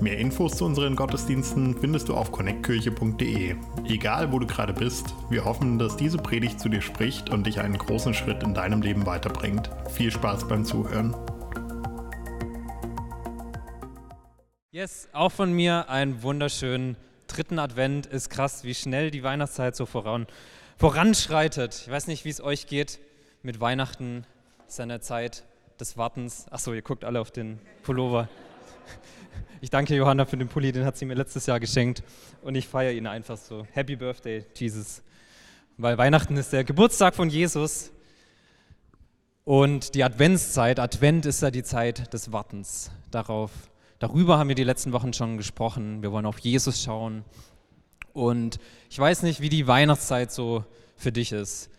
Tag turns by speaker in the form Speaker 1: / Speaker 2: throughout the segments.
Speaker 1: Mehr Infos zu unseren Gottesdiensten findest du auf connectkirche.de. Egal wo du gerade bist, wir hoffen, dass diese Predigt zu dir spricht und dich einen großen Schritt in deinem Leben weiterbringt. Viel Spaß beim Zuhören.
Speaker 2: Yes, auch von mir einen wunderschönen dritten Advent. Ist krass, wie schnell die Weihnachtszeit so voran, voranschreitet. Ich weiß nicht, wie es euch geht mit Weihnachten, seiner Zeit des Wartens. Achso, ihr guckt alle auf den Pullover. Ich danke Johanna für den Pulli, den hat sie mir letztes Jahr geschenkt und ich feiere ihn einfach so. Happy Birthday, Jesus. Weil Weihnachten ist der Geburtstag von Jesus und die Adventszeit, Advent ist ja die Zeit des Wartens. Darauf, darüber haben wir die letzten Wochen schon gesprochen. Wir wollen auf Jesus schauen und ich weiß nicht, wie die Weihnachtszeit so für dich ist.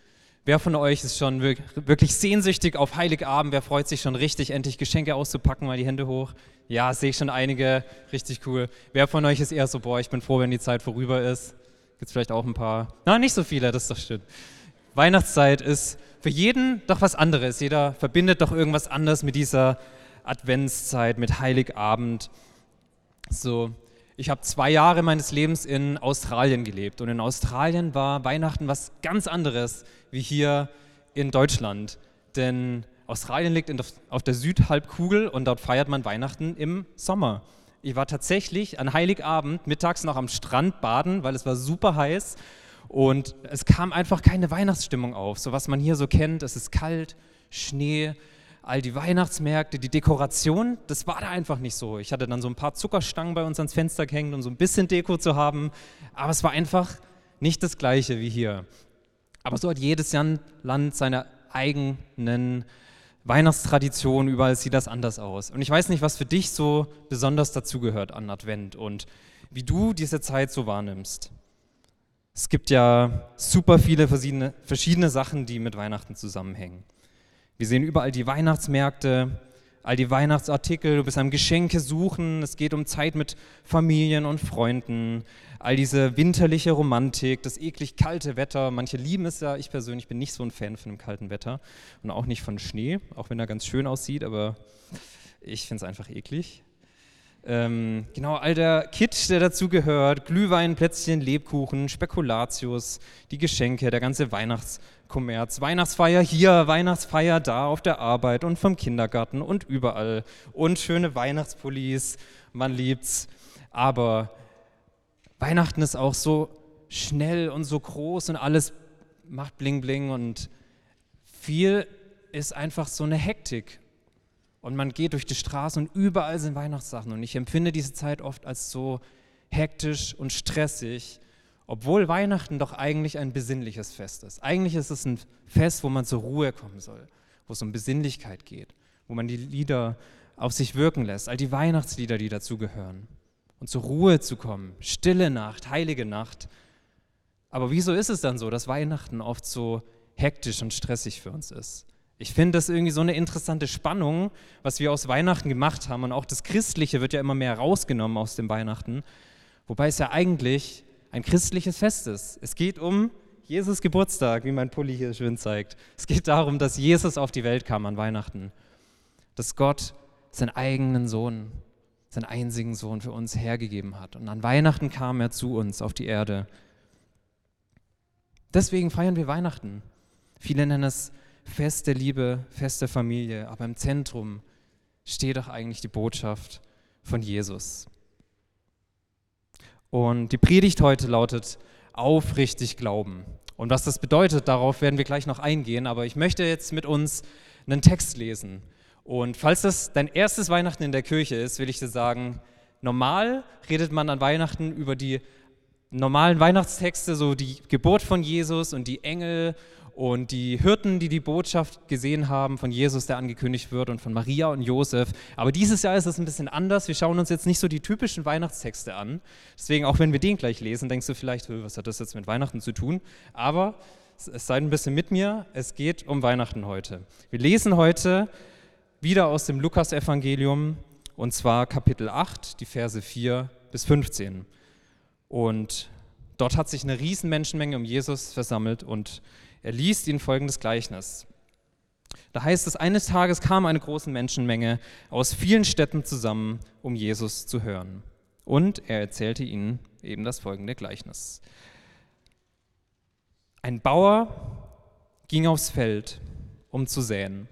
Speaker 2: Wer von euch ist schon wirklich sehnsüchtig auf Heiligabend? Wer freut sich schon richtig, endlich Geschenke auszupacken? Mal die Hände hoch. Ja, sehe ich schon einige. Richtig cool. Wer von euch ist eher so, boah, ich bin froh, wenn die Zeit vorüber ist? Gibt es vielleicht auch ein paar? Na, nicht so viele, das ist doch schön. Weihnachtszeit ist für jeden doch was anderes. Jeder verbindet doch irgendwas anderes mit dieser Adventszeit, mit Heiligabend. So, ich habe zwei Jahre meines Lebens in Australien gelebt und in Australien war Weihnachten was ganz anderes wie hier in Deutschland. Denn Australien liegt der, auf der Südhalbkugel und dort feiert man Weihnachten im Sommer. Ich war tatsächlich an Heiligabend mittags noch am Strand baden, weil es war super heiß und es kam einfach keine Weihnachtsstimmung auf. So was man hier so kennt, es ist kalt, Schnee, all die Weihnachtsmärkte, die Dekoration, das war da einfach nicht so. Ich hatte dann so ein paar Zuckerstangen bei uns ans Fenster gehängt, um so ein bisschen Deko zu haben, aber es war einfach nicht das gleiche wie hier. Aber so hat jedes Land seine eigenen Weihnachtstraditionen, überall sieht das anders aus. Und ich weiß nicht, was für dich so besonders dazugehört an Advent und wie du diese Zeit so wahrnimmst. Es gibt ja super viele verschiedene, verschiedene Sachen, die mit Weihnachten zusammenhängen. Wir sehen überall die Weihnachtsmärkte, all die Weihnachtsartikel, du bist am Geschenke suchen, es geht um Zeit mit Familien und Freunden, all diese winterliche Romantik, das eklig kalte Wetter. Manche lieben es ja, ich persönlich bin nicht so ein Fan von dem kalten Wetter und auch nicht von Schnee, auch wenn er ganz schön aussieht, aber ich finde es einfach eklig. Ähm, genau, all der Kitsch, der dazugehört, Glühwein, Plätzchen, Lebkuchen, Spekulatius, die Geschenke, der ganze Weihnachtskommerz, Weihnachtsfeier hier, Weihnachtsfeier da auf der Arbeit und vom Kindergarten und überall. Und schöne Weihnachtspullis, man liebt's. Aber Weihnachten ist auch so schnell und so groß und alles macht Bling Bling und viel ist einfach so eine Hektik und man geht durch die Straße und überall sind Weihnachtssachen. Und ich empfinde diese Zeit oft als so hektisch und stressig, obwohl Weihnachten doch eigentlich ein besinnliches Fest ist. Eigentlich ist es ein Fest, wo man zur Ruhe kommen soll, wo es um Besinnlichkeit geht, wo man die Lieder auf sich wirken lässt, all die Weihnachtslieder, die dazugehören. Und zur Ruhe zu kommen, stille Nacht, heilige Nacht. Aber wieso ist es dann so, dass Weihnachten oft so hektisch und stressig für uns ist? Ich finde das irgendwie so eine interessante Spannung, was wir aus Weihnachten gemacht haben. Und auch das Christliche wird ja immer mehr rausgenommen aus dem Weihnachten. Wobei es ja eigentlich ein christliches Fest ist. Es geht um Jesus Geburtstag, wie mein Pulli hier schön zeigt. Es geht darum, dass Jesus auf die Welt kam an Weihnachten. Dass Gott seinen eigenen Sohn, seinen einzigen Sohn für uns hergegeben hat. Und an Weihnachten kam er zu uns auf die Erde. Deswegen feiern wir Weihnachten. Viele nennen es feste Liebe, feste Familie, aber im Zentrum steht doch eigentlich die Botschaft von Jesus. Und die Predigt heute lautet aufrichtig glauben. Und was das bedeutet, darauf werden wir gleich noch eingehen, aber ich möchte jetzt mit uns einen Text lesen. Und falls das dein erstes Weihnachten in der Kirche ist, will ich dir sagen, normal redet man an Weihnachten über die normalen Weihnachtstexte, so die Geburt von Jesus und die Engel und die Hirten, die die Botschaft gesehen haben von Jesus, der angekündigt wird, und von Maria und Josef. Aber dieses Jahr ist es ein bisschen anders. Wir schauen uns jetzt nicht so die typischen Weihnachtstexte an. Deswegen, auch wenn wir den gleich lesen, denkst du vielleicht, was hat das jetzt mit Weihnachten zu tun? Aber es seid ein bisschen mit mir, es geht um Weihnachten heute. Wir lesen heute wieder aus dem Lukas-Evangelium und zwar Kapitel 8, die Verse 4 bis 15. Und dort hat sich eine riesen Menschenmenge um Jesus versammelt und er liest ihnen folgendes Gleichnis. Da heißt es, eines Tages kam eine große Menschenmenge aus vielen Städten zusammen, um Jesus zu hören. Und er erzählte ihnen eben das folgende Gleichnis. Ein Bauer ging aufs Feld, um zu säen.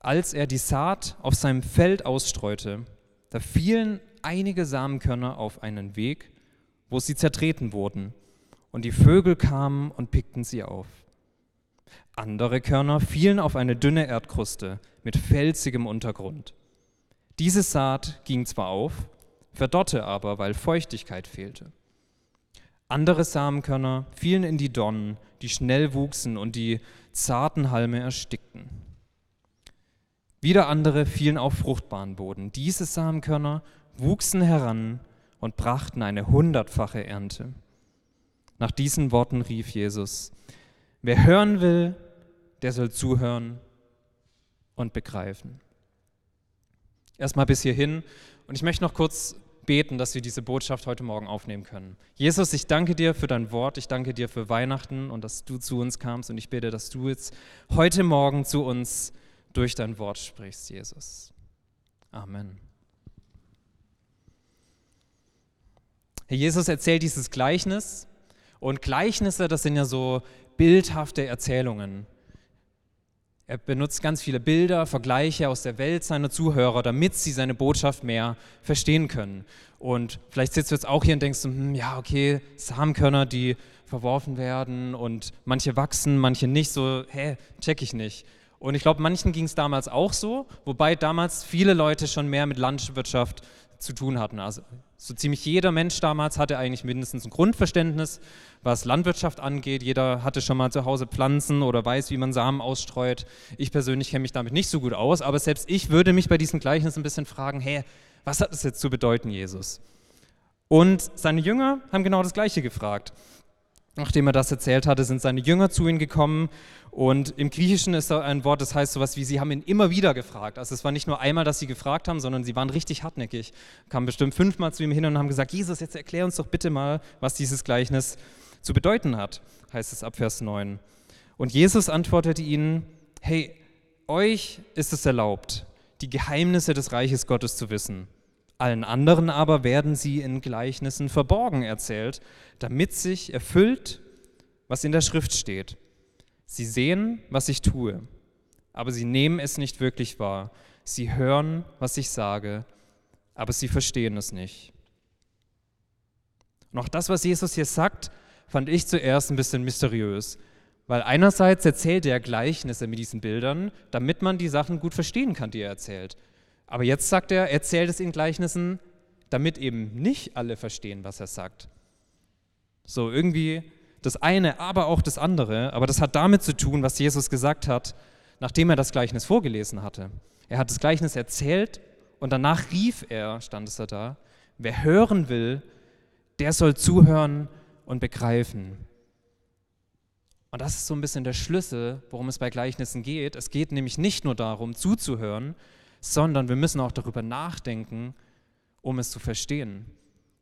Speaker 2: Als er die Saat auf seinem Feld ausstreute, da fielen einige Samenkörner auf einen Weg, wo sie zertreten wurden, und die Vögel kamen und pickten sie auf. Andere Körner fielen auf eine dünne Erdkruste mit felsigem Untergrund. Diese Saat ging zwar auf, verdorrte aber, weil Feuchtigkeit fehlte. Andere Samenkörner fielen in die Donnen, die schnell wuchsen und die zarten Halme erstickten. Wieder andere fielen auf fruchtbaren Boden. Diese Samenkörner wuchsen heran und brachten eine hundertfache Ernte. Nach diesen Worten rief Jesus, wer hören will, der soll zuhören und begreifen. Erstmal bis hierhin und ich möchte noch kurz beten, dass wir diese Botschaft heute Morgen aufnehmen können. Jesus, ich danke dir für dein Wort, ich danke dir für Weihnachten und dass du zu uns kamst und ich bete, dass du jetzt heute Morgen zu uns durch dein Wort sprichst, Jesus. Amen. Herr Jesus erzählt dieses Gleichnis und Gleichnisse, das sind ja so bildhafte Erzählungen. Er benutzt ganz viele Bilder, Vergleiche aus der Welt seiner Zuhörer, damit sie seine Botschaft mehr verstehen können. Und vielleicht sitzt du jetzt auch hier und denkst, hm, ja, okay, Samenkörner, die verworfen werden und manche wachsen, manche nicht, so, hä, check ich nicht. Und ich glaube, manchen ging es damals auch so, wobei damals viele Leute schon mehr mit Landwirtschaft zu tun hatten. Also so ziemlich jeder Mensch damals hatte eigentlich mindestens ein Grundverständnis, was Landwirtschaft angeht. Jeder hatte schon mal zu Hause Pflanzen oder weiß, wie man Samen ausstreut. Ich persönlich kenne mich damit nicht so gut aus, aber selbst ich würde mich bei diesem Gleichnis ein bisschen fragen, hey, was hat das jetzt zu bedeuten, Jesus? Und seine Jünger haben genau das Gleiche gefragt. Nachdem er das erzählt hatte, sind seine Jünger zu ihm gekommen und im Griechischen ist da ein Wort, das heißt sowas wie, sie haben ihn immer wieder gefragt. Also es war nicht nur einmal, dass sie gefragt haben, sondern sie waren richtig hartnäckig. Kamen bestimmt fünfmal zu ihm hin und haben gesagt, Jesus, jetzt erklär uns doch bitte mal, was dieses Gleichnis zu bedeuten hat, heißt es ab Vers 9. Und Jesus antwortete ihnen, hey, euch ist es erlaubt, die Geheimnisse des Reiches Gottes zu wissen. Allen anderen aber werden sie in Gleichnissen verborgen erzählt, damit sich erfüllt, was in der Schrift steht. Sie sehen, was ich tue, aber sie nehmen es nicht wirklich wahr. Sie hören, was ich sage, aber sie verstehen es nicht. Und auch das, was Jesus hier sagt, fand ich zuerst ein bisschen mysteriös, weil einerseits erzählt er Gleichnisse mit diesen Bildern, damit man die Sachen gut verstehen kann, die er erzählt. Aber jetzt sagt er, er erzählt es in Gleichnissen, damit eben nicht alle verstehen, was er sagt. So irgendwie das eine, aber auch das andere. Aber das hat damit zu tun, was Jesus gesagt hat, nachdem er das Gleichnis vorgelesen hatte. Er hat das Gleichnis erzählt und danach rief er, stand es da, wer hören will, der soll zuhören und begreifen. Und das ist so ein bisschen der Schlüssel, worum es bei Gleichnissen geht. Es geht nämlich nicht nur darum, zuzuhören, sondern wir müssen auch darüber nachdenken, um es zu verstehen.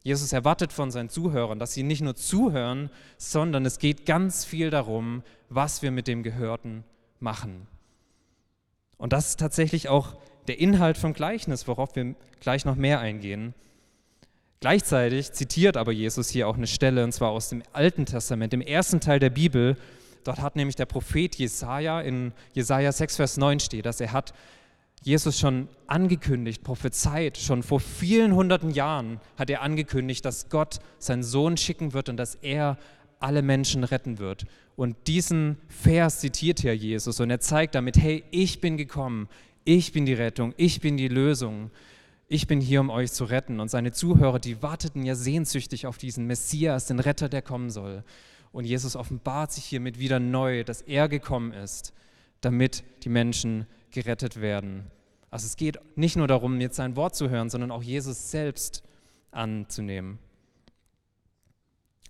Speaker 2: Jesus erwartet von seinen Zuhörern, dass sie nicht nur zuhören, sondern es geht ganz viel darum, was wir mit dem Gehörten machen. Und das ist tatsächlich auch der Inhalt vom Gleichnis, worauf wir gleich noch mehr eingehen. Gleichzeitig zitiert aber Jesus hier auch eine Stelle, und zwar aus dem Alten Testament, im ersten Teil der Bibel. Dort hat nämlich der Prophet Jesaja in Jesaja 6, Vers 9 steht, dass er hat Jesus schon angekündigt, prophezeit, schon vor vielen hunderten Jahren hat er angekündigt, dass Gott seinen Sohn schicken wird und dass er alle Menschen retten wird. Und diesen Vers zitiert hier Jesus und er zeigt damit, hey, ich bin gekommen, ich bin die Rettung, ich bin die Lösung, ich bin hier, um euch zu retten. Und seine Zuhörer, die warteten ja sehnsüchtig auf diesen Messias, den Retter, der kommen soll. Und Jesus offenbart sich hiermit wieder neu, dass er gekommen ist, damit die Menschen gerettet werden. Also es geht nicht nur darum, jetzt sein Wort zu hören, sondern auch Jesus selbst anzunehmen.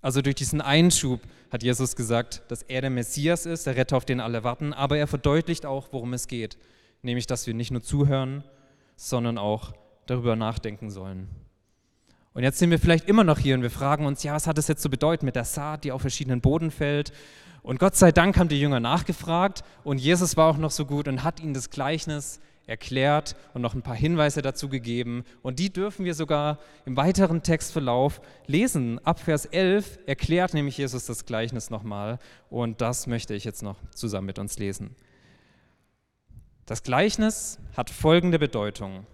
Speaker 2: Also durch diesen Einschub hat Jesus gesagt, dass er der Messias ist, der Retter, auf den alle warten, aber er verdeutlicht auch, worum es geht, nämlich dass wir nicht nur zuhören, sondern auch darüber nachdenken sollen. Und jetzt sind wir vielleicht immer noch hier und wir fragen uns, ja, was hat das jetzt zu bedeuten mit der Saat, die auf verschiedenen Boden fällt? Und Gott sei Dank haben die Jünger nachgefragt und Jesus war auch noch so gut und hat ihnen das Gleichnis erklärt und noch ein paar Hinweise dazu gegeben. Und die dürfen wir sogar im weiteren Textverlauf lesen. Ab Vers 11 erklärt nämlich Jesus das Gleichnis nochmal. Und das möchte ich jetzt noch zusammen mit uns lesen. Das Gleichnis hat folgende Bedeutung.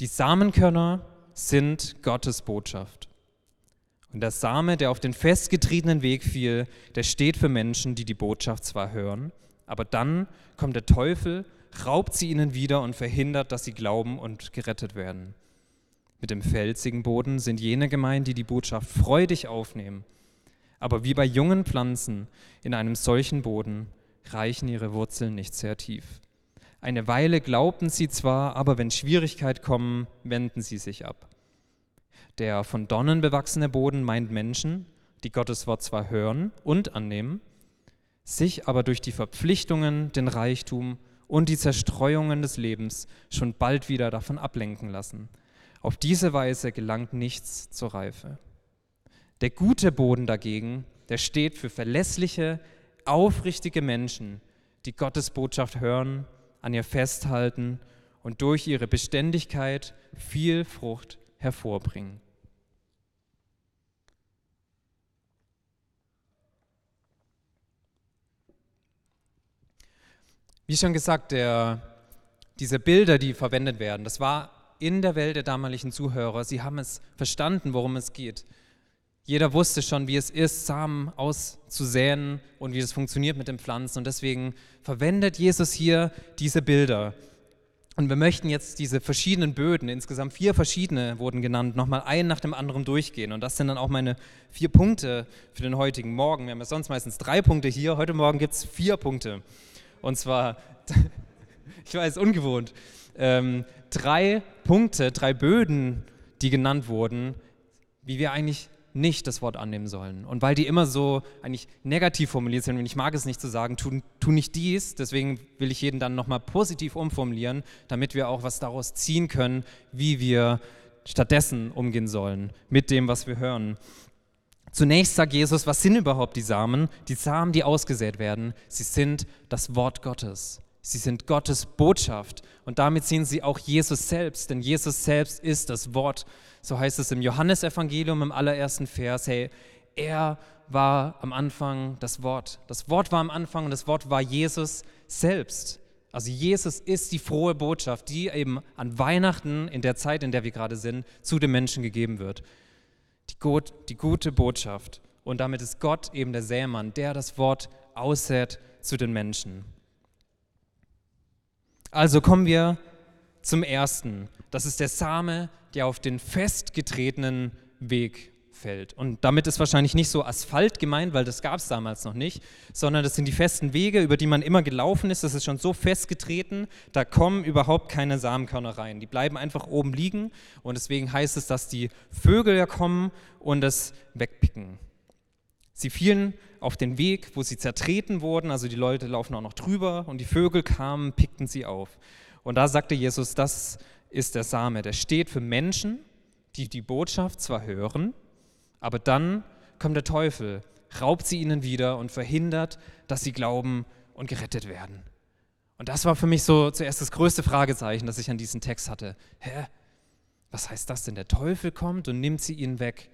Speaker 2: Die Samenkörner sind Gottes Botschaft. Und der Same, der auf den festgetretenen Weg fiel, der steht für Menschen, die die Botschaft zwar hören, aber dann kommt der Teufel raubt sie ihnen wieder und verhindert, dass sie glauben und gerettet werden. Mit dem felsigen Boden sind jene gemeint, die die Botschaft freudig aufnehmen. Aber wie bei jungen Pflanzen in einem solchen Boden reichen ihre Wurzeln nicht sehr tief. Eine Weile glaubten sie zwar, aber wenn Schwierigkeiten kommen, wenden sie sich ab. Der von Dornen bewachsene Boden meint Menschen, die Gottes Wort zwar hören und annehmen, sich aber durch die Verpflichtungen, den Reichtum und die Zerstreuungen des Lebens schon bald wieder davon ablenken lassen. Auf diese Weise gelangt nichts zur Reife. Der gute Boden dagegen, der steht für verlässliche, aufrichtige Menschen, die Gottes Botschaft hören, an ihr festhalten und durch ihre Beständigkeit viel Frucht hervorbringen. Wie schon gesagt, der, diese Bilder, die verwendet werden, das war in der Welt der damaligen Zuhörer. Sie haben es verstanden, worum es geht. Jeder wusste schon, wie es ist, Samen auszusäen und wie es funktioniert mit den Pflanzen. Und deswegen verwendet Jesus hier diese Bilder. Und wir möchten jetzt diese verschiedenen Böden, insgesamt vier verschiedene wurden genannt, nochmal einen nach dem anderen durchgehen. Und das sind dann auch meine vier Punkte für den heutigen Morgen. Wir haben ja sonst meistens drei Punkte hier. Heute Morgen gibt es vier Punkte. Und zwar, ich weiß, ungewohnt, ähm, drei Punkte, drei Böden, die genannt wurden, wie wir eigentlich nicht das Wort annehmen sollen. Und weil die immer so eigentlich negativ formuliert sind, und ich mag es nicht zu sagen, tu, tu nicht dies, deswegen will ich jeden dann nochmal positiv umformulieren, damit wir auch was daraus ziehen können, wie wir stattdessen umgehen sollen mit dem, was wir hören. Zunächst sagt Jesus, was sind überhaupt die Samen? Die Samen, die ausgesät werden, sie sind das Wort Gottes. Sie sind Gottes Botschaft. Und damit sehen sie auch Jesus selbst, denn Jesus selbst ist das Wort. So heißt es im Johannesevangelium im allerersten Vers. Hey, er war am Anfang das Wort. Das Wort war am Anfang und das Wort war Jesus selbst. Also Jesus ist die frohe Botschaft, die eben an Weihnachten, in der Zeit, in der wir gerade sind, zu den Menschen gegeben wird die, gut, die gute Botschaft. Und damit ist Gott eben der Sämann, der das Wort aussät zu den Menschen. Also kommen wir zum ersten. Das ist der Same, der auf den festgetretenen Weg fällt. Und damit ist wahrscheinlich nicht so Asphalt gemeint, weil das gab es damals noch nicht, sondern das sind die festen Wege, über die man immer gelaufen ist. Das ist schon so festgetreten, da kommen überhaupt keine Samenkörner rein. Die bleiben einfach oben liegen und deswegen heißt es, dass die Vögel ja kommen und es wegpicken. Sie fielen auf den Weg, wo sie zertreten wurden, also die Leute laufen auch noch drüber und die Vögel kamen, pickten sie auf. Und da sagte Jesus, das ist der Same, der steht für Menschen, die die Botschaft zwar hören, aber dann kommt der Teufel, raubt sie ihnen wieder und verhindert, dass sie glauben und gerettet werden. Und das war für mich so zuerst das größte Fragezeichen, das ich an diesem Text hatte. Hä? Was heißt das denn? Der Teufel kommt und nimmt sie ihnen weg.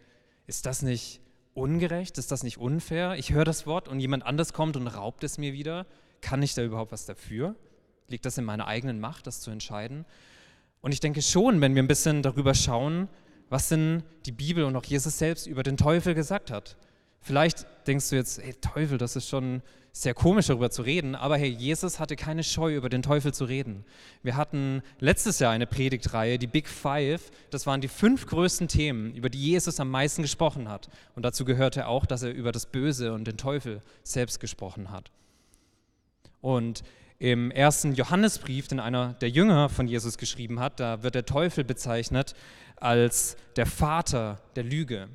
Speaker 2: Ist das nicht ungerecht? Ist das nicht unfair? Ich höre das Wort und jemand anders kommt und raubt es mir wieder. Kann ich da überhaupt was dafür? Liegt das in meiner eigenen Macht, das zu entscheiden? Und ich denke schon, wenn wir ein bisschen darüber schauen, was denn die Bibel und auch Jesus selbst über den Teufel gesagt hat. Vielleicht denkst du jetzt, hey Teufel, das ist schon sehr komisch darüber zu reden, aber hey, Jesus hatte keine Scheu, über den Teufel zu reden. Wir hatten letztes Jahr eine Predigtreihe, die Big Five. Das waren die fünf größten Themen, über die Jesus am meisten gesprochen hat. Und dazu gehörte auch, dass er über das Böse und den Teufel selbst gesprochen hat. Und im ersten Johannesbrief, den einer der Jünger von Jesus geschrieben hat, da wird der Teufel bezeichnet als der Vater der Lüge.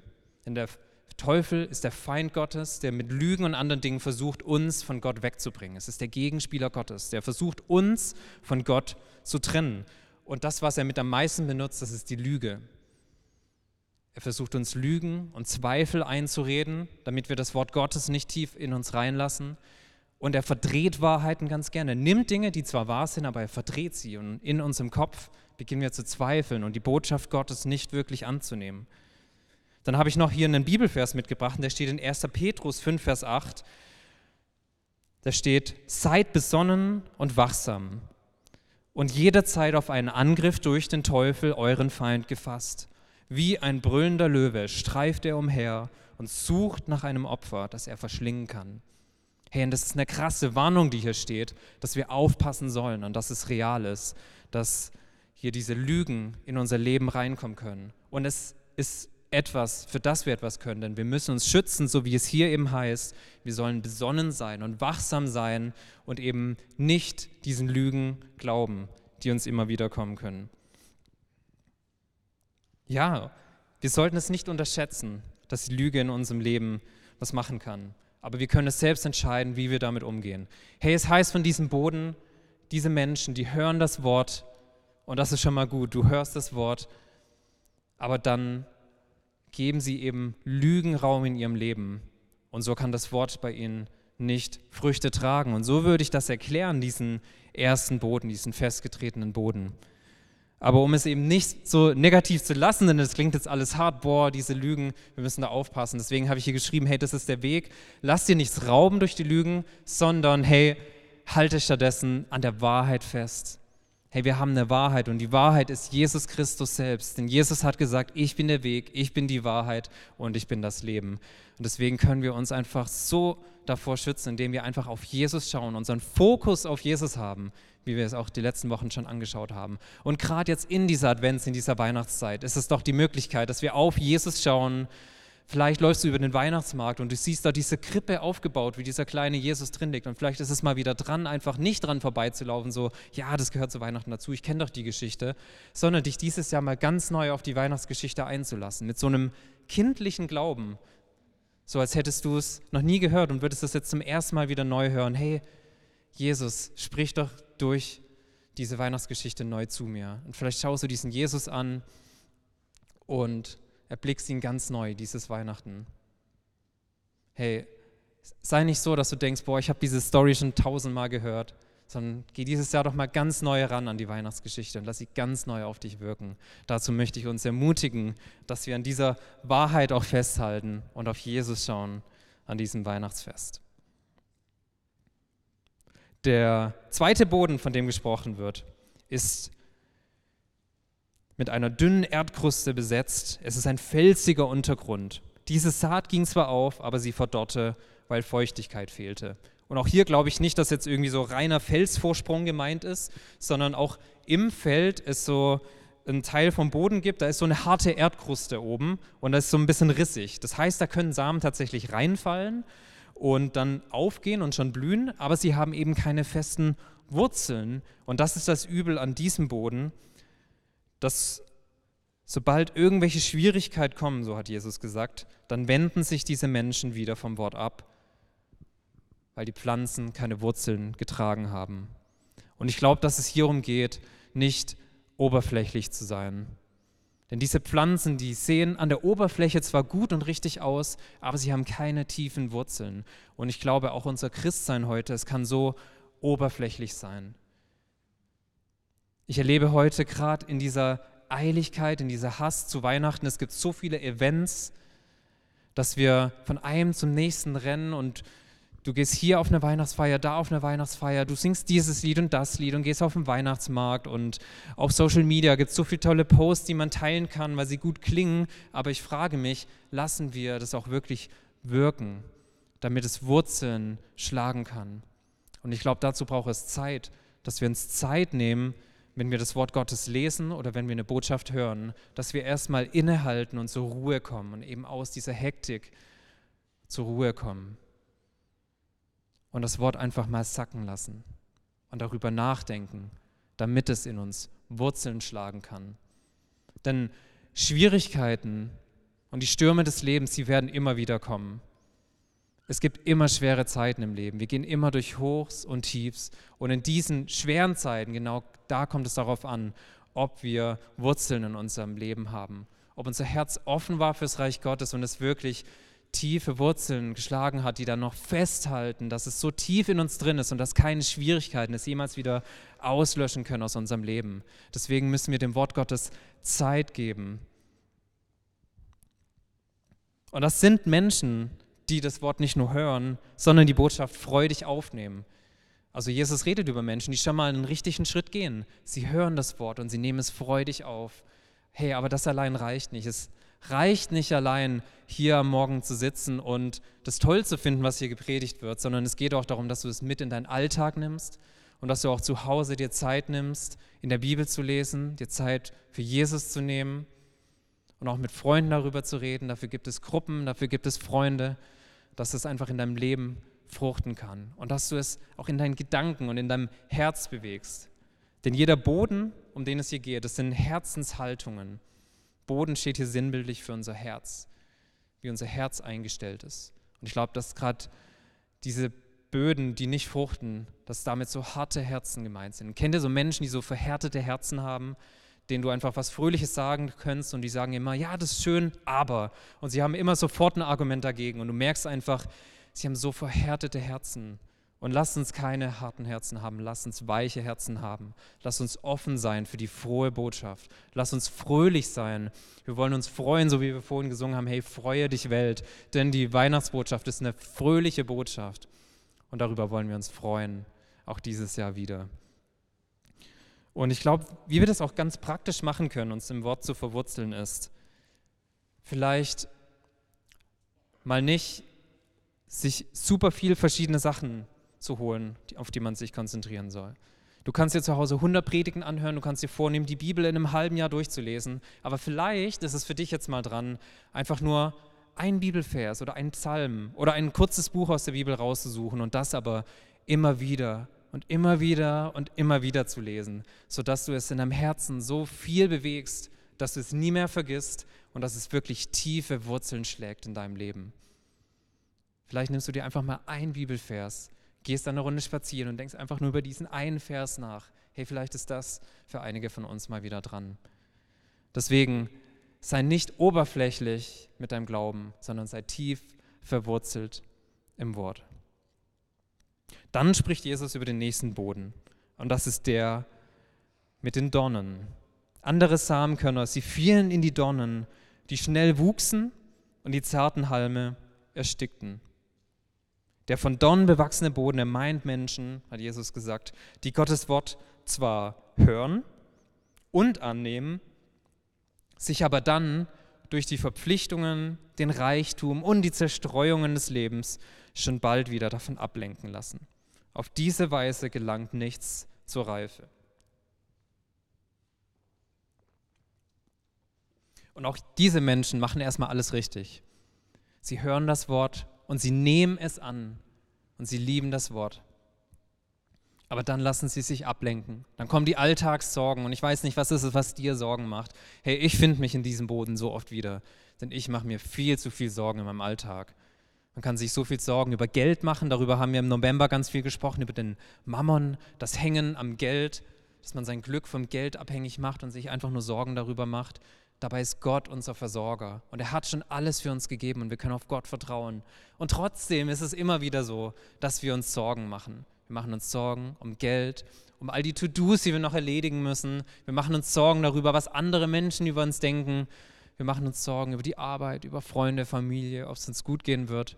Speaker 2: Denn der Teufel ist der Feind Gottes, der mit Lügen und anderen Dingen versucht, uns von Gott wegzubringen. Es ist der Gegenspieler Gottes, der versucht, uns von Gott zu trennen. Und das, was er mit am meisten benutzt, das ist die Lüge. Er versucht uns Lügen und Zweifel einzureden, damit wir das Wort Gottes nicht tief in uns reinlassen. Und er verdreht Wahrheiten ganz gerne. Er nimmt Dinge, die zwar wahr sind, aber er verdreht sie. Und in unserem Kopf beginnen wir zu zweifeln und die Botschaft Gottes nicht wirklich anzunehmen. Dann habe ich noch hier einen Bibelvers mitgebracht, und der steht in 1. Petrus 5, Vers 8. Da steht, seid besonnen und wachsam und jederzeit auf einen Angriff durch den Teufel, euren Feind, gefasst. Wie ein brüllender Löwe streift er umher und sucht nach einem Opfer, das er verschlingen kann. Hey, und das ist eine krasse Warnung, die hier steht, dass wir aufpassen sollen und dass es real ist, dass hier diese Lügen in unser Leben reinkommen können. Und es ist etwas, für das wir etwas können, denn wir müssen uns schützen, so wie es hier eben heißt. Wir sollen besonnen sein und wachsam sein und eben nicht diesen Lügen glauben, die uns immer wieder kommen können. Ja, wir sollten es nicht unterschätzen, dass die Lüge in unserem Leben was machen kann. Aber wir können es selbst entscheiden, wie wir damit umgehen. Hey, es heißt von diesem Boden, diese Menschen, die hören das Wort und das ist schon mal gut. Du hörst das Wort, aber dann geben sie eben Lügenraum in ihrem Leben. Und so kann das Wort bei ihnen nicht Früchte tragen. Und so würde ich das erklären, diesen ersten Boden, diesen festgetretenen Boden. Aber um es eben nicht so negativ zu lassen, denn es klingt jetzt alles hart, boah, diese Lügen, wir müssen da aufpassen. Deswegen habe ich hier geschrieben, hey, das ist der Weg. Lass dir nichts rauben durch die Lügen, sondern hey, halte stattdessen an der Wahrheit fest hey, wir haben eine Wahrheit und die Wahrheit ist Jesus Christus selbst. Denn Jesus hat gesagt, ich bin der Weg, ich bin die Wahrheit und ich bin das Leben. Und deswegen können wir uns einfach so davor schützen, indem wir einfach auf Jesus schauen, unseren Fokus auf Jesus haben, wie wir es auch die letzten Wochen schon angeschaut haben. Und gerade jetzt in dieser Advents, in dieser Weihnachtszeit, ist es doch die Möglichkeit, dass wir auf Jesus schauen, Vielleicht läufst du über den Weihnachtsmarkt und du siehst da diese Krippe aufgebaut, wie dieser kleine Jesus drin liegt. Und vielleicht ist es mal wieder dran, einfach nicht dran vorbeizulaufen, so, ja, das gehört zu Weihnachten dazu, ich kenne doch die Geschichte, sondern dich dieses Jahr mal ganz neu auf die Weihnachtsgeschichte einzulassen, mit so einem kindlichen Glauben. So als hättest du es noch nie gehört und würdest es jetzt zum ersten Mal wieder neu hören. Hey, Jesus, sprich doch durch diese Weihnachtsgeschichte neu zu mir. Und vielleicht schaust du diesen Jesus an und erblickst ihn ganz neu dieses Weihnachten. Hey, sei nicht so, dass du denkst, boah, ich habe diese Story schon tausendmal gehört, sondern geh dieses Jahr doch mal ganz neu ran an die Weihnachtsgeschichte und lass sie ganz neu auf dich wirken. Dazu möchte ich uns ermutigen, dass wir an dieser Wahrheit auch festhalten und auf Jesus schauen an diesem Weihnachtsfest. Der zweite Boden, von dem gesprochen wird, ist mit einer dünnen Erdkruste besetzt. Es ist ein felsiger Untergrund. Diese Saat ging zwar auf, aber sie verdorrte, weil Feuchtigkeit fehlte. Und auch hier glaube ich nicht, dass jetzt irgendwie so reiner Felsvorsprung gemeint ist, sondern auch im Feld es so ein Teil vom Boden gibt, da ist so eine harte Erdkruste oben und das ist so ein bisschen rissig. Das heißt, da können Samen tatsächlich reinfallen und dann aufgehen und schon blühen, aber sie haben eben keine festen Wurzeln. Und das ist das Übel an diesem Boden, dass sobald irgendwelche Schwierigkeiten kommen, so hat Jesus gesagt, dann wenden sich diese Menschen wieder vom Wort ab, weil die Pflanzen keine Wurzeln getragen haben. Und ich glaube, dass es hierum geht, nicht oberflächlich zu sein. Denn diese Pflanzen, die sehen an der Oberfläche zwar gut und richtig aus, aber sie haben keine tiefen Wurzeln. Und ich glaube, auch unser Christsein heute, es kann so oberflächlich sein. Ich erlebe heute gerade in dieser Eiligkeit, in dieser Hass zu Weihnachten, es gibt so viele Events, dass wir von einem zum nächsten rennen und du gehst hier auf eine Weihnachtsfeier, da auf eine Weihnachtsfeier, du singst dieses Lied und das Lied und gehst auf den Weihnachtsmarkt und auf Social Media gibt es so viele tolle Posts, die man teilen kann, weil sie gut klingen, aber ich frage mich, lassen wir das auch wirklich wirken, damit es Wurzeln schlagen kann? Und ich glaube, dazu braucht es Zeit, dass wir uns Zeit nehmen, wenn wir das Wort Gottes lesen oder wenn wir eine Botschaft hören, dass wir erstmal innehalten und zur Ruhe kommen und eben aus dieser Hektik zur Ruhe kommen und das Wort einfach mal sacken lassen und darüber nachdenken, damit es in uns Wurzeln schlagen kann. Denn Schwierigkeiten Und die Stürme des Lebens, die werden immer wieder kommen. Es gibt immer schwere Zeiten im Leben. Wir gehen immer durch Hochs und Tiefs. Und in diesen schweren Zeiten, genau da kommt es darauf an, ob wir Wurzeln in unserem Leben haben. Ob unser Herz offen war fürs Reich Gottes und es wirklich tiefe Wurzeln geschlagen hat, die dann noch festhalten, dass es so tief in uns drin ist und dass keine Schwierigkeiten es jemals wieder auslöschen können aus unserem Leben. Deswegen müssen wir dem Wort Gottes Zeit geben. Und das sind Menschen, die das Wort nicht nur hören, sondern die Botschaft freudig aufnehmen. Also Jesus redet über Menschen, die schon mal einen richtigen Schritt gehen. Sie hören das Wort und sie nehmen es freudig auf. Hey, aber das allein reicht nicht. Es reicht nicht allein, hier am Morgen zu sitzen und das toll zu finden, was hier gepredigt wird, sondern es geht auch darum, dass du es mit in deinen Alltag nimmst und dass du auch zu Hause dir Zeit nimmst, in der Bibel zu lesen, dir Zeit für Jesus zu nehmen und auch mit Freunden darüber zu reden. Dafür gibt es Gruppen, dafür gibt es Freunde, dass es einfach in deinem Leben fruchten kann und dass du es auch in deinen Gedanken und in deinem Herz bewegst. Denn jeder Boden, um den es hier geht, das sind Herzenshaltungen. Boden steht hier sinnbildlich für unser Herz, wie unser Herz eingestellt ist. Und ich glaube, dass gerade diese Böden, die nicht fruchten, dass damit so harte Herzen gemeint sind. Kennt ihr so Menschen, die so verhärtete Herzen haben, denen du einfach was Fröhliches sagen kannst und die sagen immer, ja, das ist schön, aber. Und sie haben immer sofort ein Argument dagegen und du merkst einfach, sie haben so verhärtete Herzen. Und lass uns keine harten Herzen haben, lass uns weiche Herzen haben. Lass uns offen sein für die frohe Botschaft. Lass uns fröhlich sein. Wir wollen uns freuen, so wie wir vorhin gesungen haben, hey, freue dich Welt, denn die Weihnachtsbotschaft ist eine fröhliche Botschaft. Und darüber wollen wir uns freuen, auch dieses Jahr wieder. Und ich glaube, wie wir das auch ganz praktisch machen können, uns im Wort zu verwurzeln, ist vielleicht mal nicht sich super viel verschiedene Sachen zu holen, auf die man sich konzentrieren soll. Du kannst dir zu Hause 100 Predigen anhören, du kannst dir vornehmen, die Bibel in einem halben Jahr durchzulesen, aber vielleicht ist es für dich jetzt mal dran, einfach nur ein Bibelvers oder ein Psalm oder ein kurzes Buch aus der Bibel rauszusuchen und das aber immer wieder und immer wieder und immer wieder zu lesen, sodass du es in deinem Herzen so viel bewegst, dass du es nie mehr vergisst und dass es wirklich tiefe Wurzeln schlägt in deinem Leben. Vielleicht nimmst du dir einfach mal ein Bibelvers gehst dann eine Runde spazieren und denkst einfach nur über diesen einen Vers nach. Hey, vielleicht ist das für einige von uns mal wieder dran. Deswegen sei nicht oberflächlich mit deinem Glauben, sondern sei tief verwurzelt im Wort. Dann spricht Jesus über den nächsten Boden und das ist der mit den Dornen. Andere Samenkörner, sie fielen in die Dornen, die schnell wuchsen und die zarten Halme erstickten. Der von Dornen bewachsene Boden, er meint Menschen, hat Jesus gesagt, die Gottes Wort zwar hören und annehmen, sich aber dann durch die Verpflichtungen, den Reichtum und die Zerstreuungen des Lebens schon bald wieder davon ablenken lassen. Auf diese Weise gelangt nichts zur Reife. Und auch diese Menschen machen erstmal alles richtig. Sie hören das Wort und sie nehmen es an und sie lieben das Wort. Aber dann lassen sie sich ablenken. Dann kommen die Alltagssorgen und ich weiß nicht, was ist es, was dir Sorgen macht. Hey, ich finde mich in diesem Boden so oft wieder, denn ich mache mir viel zu viel Sorgen in meinem Alltag. Man kann sich so viel Sorgen über Geld machen, darüber haben wir im November ganz viel gesprochen, über den Mammon, das Hängen am Geld, dass man sein Glück vom Geld abhängig macht und sich einfach nur Sorgen darüber macht. Dabei ist Gott unser Versorger und er hat schon alles für uns gegeben und wir können auf Gott vertrauen. Und trotzdem ist es immer wieder so, dass wir uns Sorgen machen. Wir machen uns Sorgen um Geld, um all die To-Dos, die wir noch erledigen müssen. Wir machen uns Sorgen darüber, was andere Menschen über uns denken. Wir machen uns Sorgen über die Arbeit, über Freunde, Familie, ob es uns gut gehen wird.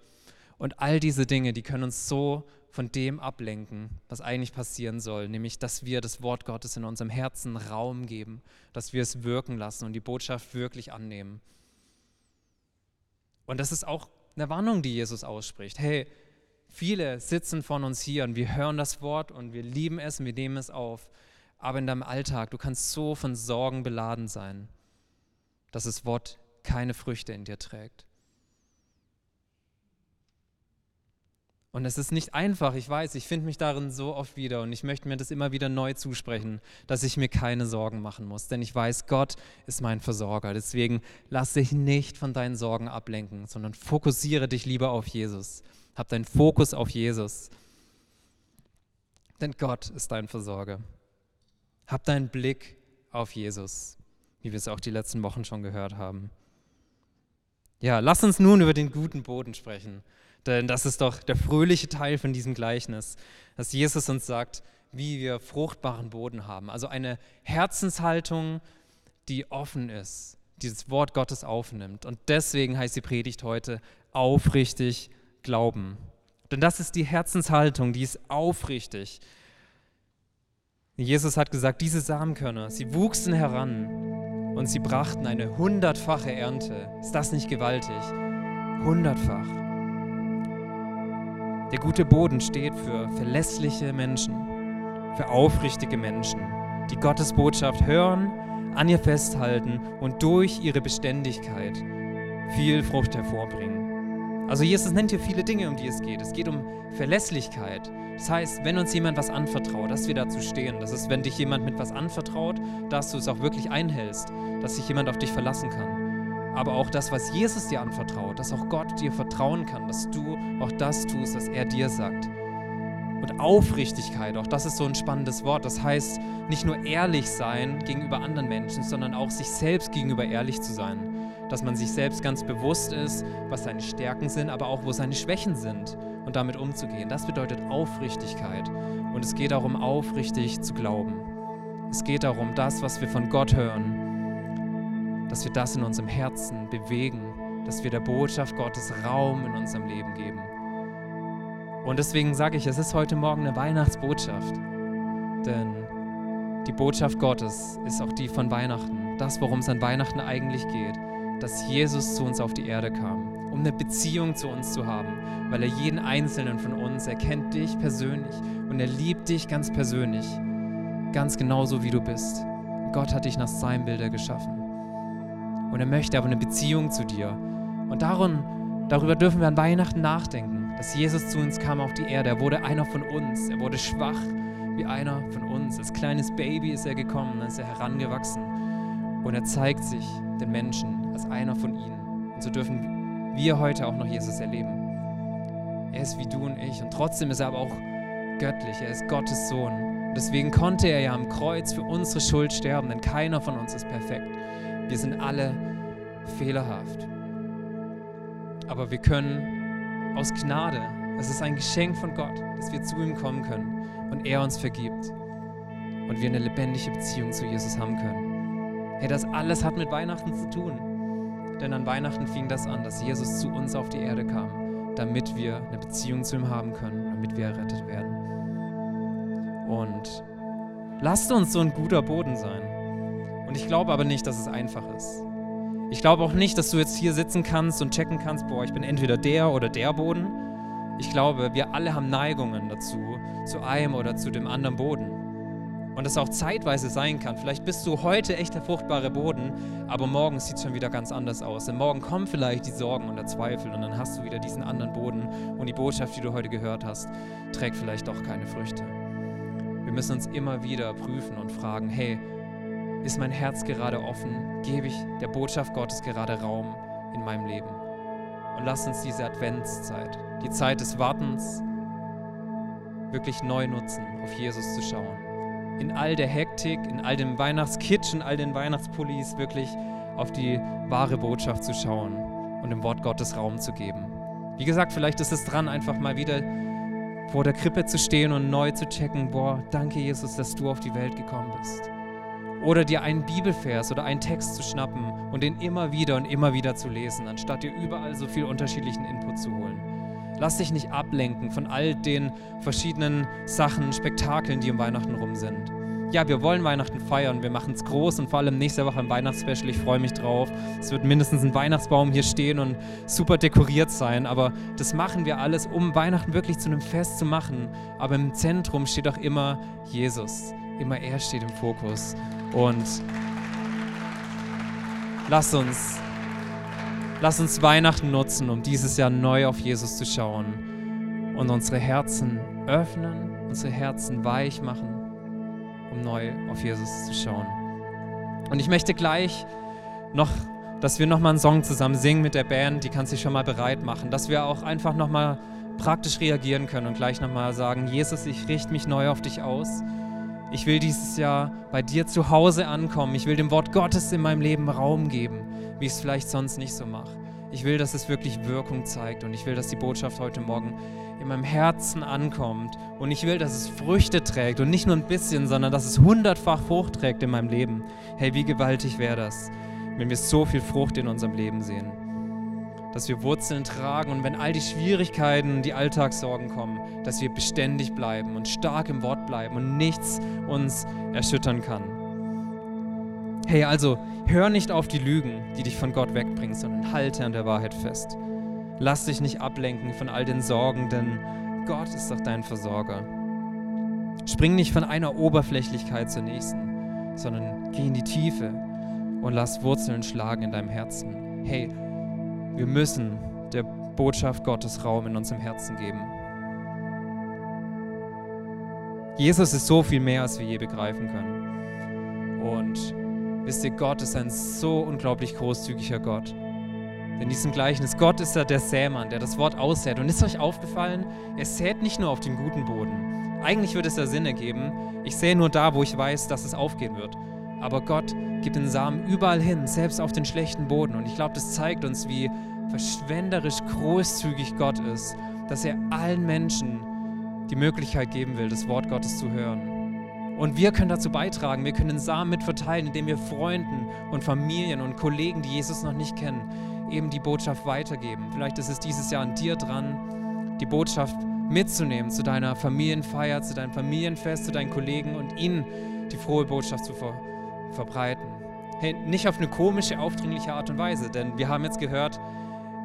Speaker 2: Und all diese Dinge, die können uns so von dem ablenken, was eigentlich passieren soll, nämlich dass wir das Wort Gottes in unserem Herzen Raum geben, dass wir es wirken lassen und die Botschaft wirklich annehmen. Und das ist auch eine Warnung, die Jesus ausspricht. Hey, viele sitzen von uns hier und wir hören das Wort und wir lieben es und wir nehmen es auf. Aber in deinem Alltag, du kannst so von Sorgen beladen sein, dass das Wort keine Früchte in dir trägt. Und es ist nicht einfach, ich weiß, ich finde mich darin so oft wieder und ich möchte mir das immer wieder neu zusprechen, dass ich mir keine Sorgen machen muss, denn ich weiß, Gott ist mein Versorger. Deswegen lass dich nicht von deinen Sorgen ablenken, sondern fokussiere dich lieber auf Jesus. Hab deinen Fokus auf Jesus. Denn Gott ist dein Versorger. Hab deinen Blick auf Jesus, wie wir es auch die letzten Wochen schon gehört haben. Ja, lass uns nun über den guten Boden sprechen. Denn das ist doch der fröhliche Teil von diesem Gleichnis, dass Jesus uns sagt, wie wir fruchtbaren Boden haben. Also eine Herzenshaltung, die offen ist, dieses Wort Gottes aufnimmt. Und deswegen heißt die Predigt heute aufrichtig glauben. Denn das ist die Herzenshaltung, die ist aufrichtig. Jesus hat gesagt, diese Samenkörner, sie wuchsen heran und sie brachten eine hundertfache Ernte. Ist das nicht gewaltig? Hundertfach. Der gute Boden steht für verlässliche Menschen, für aufrichtige Menschen, die Gottes Botschaft hören, an ihr festhalten und durch ihre Beständigkeit viel Frucht hervorbringen. Also Jesus nennt hier viele Dinge, um die es geht. Es geht um Verlässlichkeit. Das heißt, wenn uns jemand was anvertraut, dass wir dazu stehen. Das ist, wenn dich jemand mit was anvertraut, dass du es auch wirklich einhältst, dass sich jemand auf dich verlassen kann aber auch das, was Jesus dir anvertraut, dass auch Gott dir vertrauen kann, dass du auch das tust, was er dir sagt. Und Aufrichtigkeit, auch das ist so ein spannendes Wort. Das heißt, nicht nur ehrlich sein gegenüber anderen Menschen, sondern auch sich selbst gegenüber ehrlich zu sein. Dass man sich selbst ganz bewusst ist, was seine Stärken sind, aber auch wo seine Schwächen sind und damit umzugehen. Das bedeutet Aufrichtigkeit. Und es geht darum, aufrichtig zu glauben. Es geht darum, das, was wir von Gott hören, dass wir das in unserem Herzen bewegen, dass wir der Botschaft Gottes Raum in unserem Leben geben. Und deswegen sage ich, es ist heute Morgen eine Weihnachtsbotschaft. Denn die Botschaft Gottes ist auch die von Weihnachten. Das, worum es an Weihnachten eigentlich geht. Dass Jesus zu uns auf die Erde kam, um eine Beziehung zu uns zu haben. Weil er jeden einzelnen von uns, er kennt dich persönlich und er liebt dich ganz persönlich. Ganz genauso wie du bist. Gott hat dich nach seinem Bilder geschaffen. Und er möchte aber eine Beziehung zu dir. Und darum, darüber dürfen wir an Weihnachten nachdenken, dass Jesus zu uns kam auf die Erde. Er wurde einer von uns. Er wurde schwach wie einer von uns. Als kleines Baby ist er gekommen, dann ist er herangewachsen. Und er zeigt sich den Menschen als einer von ihnen. Und so dürfen wir heute auch noch Jesus erleben. Er ist wie du und ich. Und trotzdem ist er aber auch göttlich. Er ist Gottes Sohn. Und deswegen konnte er ja am Kreuz für unsere Schuld sterben, denn keiner von uns ist perfekt. Wir sind alle fehlerhaft. Aber wir können aus Gnade, es ist ein Geschenk von Gott, dass wir zu ihm kommen können und er uns vergibt und wir eine lebendige Beziehung zu Jesus haben können. Hey, das alles hat mit Weihnachten zu tun. Denn an Weihnachten fing das an, dass Jesus zu uns auf die Erde kam, damit wir eine Beziehung zu ihm haben können, damit wir errettet werden. Und lasst uns so ein guter Boden sein. Und ich glaube aber nicht, dass es einfach ist. Ich glaube auch nicht, dass du jetzt hier sitzen kannst und checken kannst, boah, ich bin entweder der oder der Boden. Ich glaube, wir alle haben Neigungen dazu, zu einem oder zu dem anderen Boden. Und das auch zeitweise sein kann. Vielleicht bist du heute echt der fruchtbare Boden, aber morgen sieht es schon wieder ganz anders aus. Denn morgen kommen vielleicht die Sorgen und der Zweifel und dann hast du wieder diesen anderen Boden und die Botschaft, die du heute gehört hast, trägt vielleicht doch keine Früchte. Wir müssen uns immer wieder prüfen und fragen, hey, ist mein Herz gerade offen? Gebe ich der Botschaft Gottes gerade Raum in meinem Leben? Und lass uns diese Adventszeit, die Zeit des Wartens, wirklich neu nutzen, auf Jesus zu schauen. In all der Hektik, in all dem Weihnachtskitsch, in all den Weihnachtspullis wirklich auf die wahre Botschaft zu schauen und dem Wort Gottes Raum zu geben. Wie gesagt, vielleicht ist es dran, einfach mal wieder vor der Krippe zu stehen und neu zu checken, boah, danke Jesus, dass du auf die Welt gekommen bist. Oder dir einen Bibelvers oder einen Text zu schnappen und den immer wieder und immer wieder zu lesen, anstatt dir überall so viel unterschiedlichen Input zu holen. Lass dich nicht ablenken von all den verschiedenen Sachen, Spektakeln, die um Weihnachten rum sind. Ja, wir wollen Weihnachten feiern, wir machen es groß und vor allem nächste Woche ein Weihnachtsspecial. Ich freue mich drauf. Es wird mindestens ein Weihnachtsbaum hier stehen und super dekoriert sein, aber das machen wir alles, um Weihnachten wirklich zu einem Fest zu machen. Aber im Zentrum steht auch immer Jesus. Immer er steht im Fokus. Und lass uns, lass uns Weihnachten nutzen, um dieses Jahr neu auf Jesus zu schauen und unsere Herzen öffnen, unsere Herzen weich machen, um neu auf Jesus zu schauen. Und ich möchte gleich noch, dass wir nochmal einen Song zusammen singen mit der Band, die kann sich schon mal bereit machen, dass wir auch einfach nochmal praktisch reagieren können und gleich nochmal sagen, Jesus, ich richte mich neu auf dich aus. Ich will dieses Jahr bei dir zu Hause ankommen. Ich will dem Wort Gottes in meinem Leben Raum geben, wie ich es vielleicht sonst nicht so mache. Ich will, dass es wirklich Wirkung zeigt und ich will, dass die Botschaft heute Morgen in meinem Herzen ankommt und ich will, dass es Früchte trägt und nicht nur ein bisschen, sondern dass es hundertfach Frucht trägt in meinem Leben. Hey, wie gewaltig wäre das, wenn wir so viel Frucht in unserem Leben sehen dass wir Wurzeln tragen und wenn all die Schwierigkeiten, die Alltagssorgen kommen, dass wir beständig bleiben und stark im Wort bleiben und nichts uns erschüttern kann. Hey, also hör nicht auf die Lügen, die dich von Gott wegbringen, sondern halte an der Wahrheit fest. Lass dich nicht ablenken von all den Sorgen, denn Gott ist doch dein Versorger. Spring nicht von einer Oberflächlichkeit zur nächsten, sondern geh in die Tiefe und lass Wurzeln schlagen in deinem Herzen. Hey, wir müssen der Botschaft Gottes Raum in unserem Herzen geben. Jesus ist so viel mehr, als wir je begreifen können. Und wisst ihr, Gott ist ein so unglaublich großzügiger Gott. In diesem Gleichnis, Gott ist ja der Sämann, der das Wort aussät. Und ist euch aufgefallen, er sät nicht nur auf den guten Boden. Eigentlich würde es ja Sinn ergeben, ich sähe nur da, wo ich weiß, dass es aufgehen wird. Aber Gott gibt den Samen überall hin, selbst auf den schlechten Boden. Und ich glaube, das zeigt uns, wie verschwenderisch großzügig Gott ist, dass er allen Menschen die Möglichkeit geben will, das Wort Gottes zu hören. Und wir können dazu beitragen, wir können den Samen mit verteilen, indem wir Freunden und Familien und Kollegen, die Jesus noch nicht kennen, eben die Botschaft weitergeben. Vielleicht ist es dieses Jahr an dir dran, die Botschaft mitzunehmen zu deiner Familienfeier, zu deinem Familienfest, zu deinen Kollegen und ihnen die frohe Botschaft zu ver verbreiten. Hey, nicht auf eine komische, aufdringliche Art und Weise, denn wir haben jetzt gehört,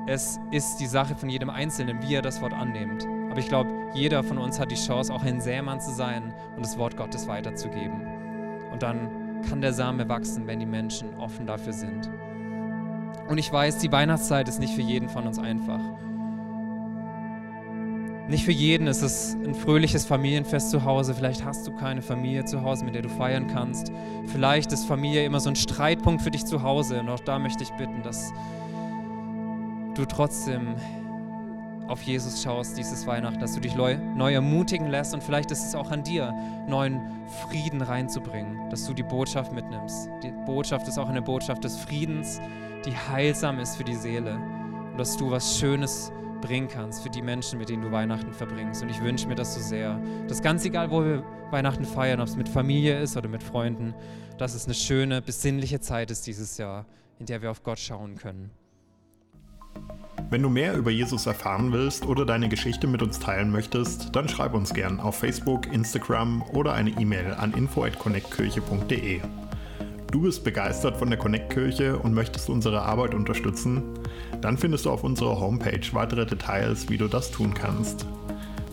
Speaker 2: es ist die Sache von jedem Einzelnen, wie er das Wort annimmt. Aber ich glaube, jeder von uns hat die Chance, auch ein Sämann zu sein und das Wort Gottes weiterzugeben. Und dann kann der Same wachsen, wenn die Menschen offen dafür sind. Und ich weiß, die Weihnachtszeit ist nicht für jeden von uns einfach. Nicht für jeden ist es ein fröhliches Familienfest zu Hause. Vielleicht hast du keine Familie zu Hause, mit der du feiern kannst. Vielleicht ist Familie immer so ein Streitpunkt für dich zu Hause. Und auch da möchte ich bitten, dass du trotzdem auf Jesus schaust dieses Weihnachten, dass du dich neu, ermutigen lässt und vielleicht ist es auch an dir, neuen Frieden reinzubringen, dass du die Botschaft mitnimmst. Die Botschaft ist auch eine Botschaft des Friedens, die heilsam ist für die Seele und dass du was Schönes bringen kannst für die Menschen, mit denen du Weihnachten verbringst. Und ich wünsche mir das so sehr. Das ganz egal, wo wir Weihnachten feiern, ob es mit Familie ist oder mit Freunden, dass es eine schöne, besinnliche Zeit ist dieses Jahr, in der wir auf Gott schauen können.
Speaker 1: Wenn du mehr über Jesus erfahren willst oder deine Geschichte mit uns teilen möchtest, dann schreib uns gern auf Facebook, Instagram oder eine E-Mail an info@connectkirche.de. Du bist begeistert von der Connect-Kirche und möchtest unsere Arbeit unterstützen? Dann findest du auf unserer Homepage weitere Details, wie du das tun kannst.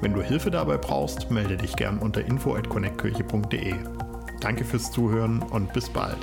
Speaker 1: Wenn du Hilfe dabei brauchst, melde dich gern unter info@connectkirche.de. Danke fürs Zuhören und bis bald.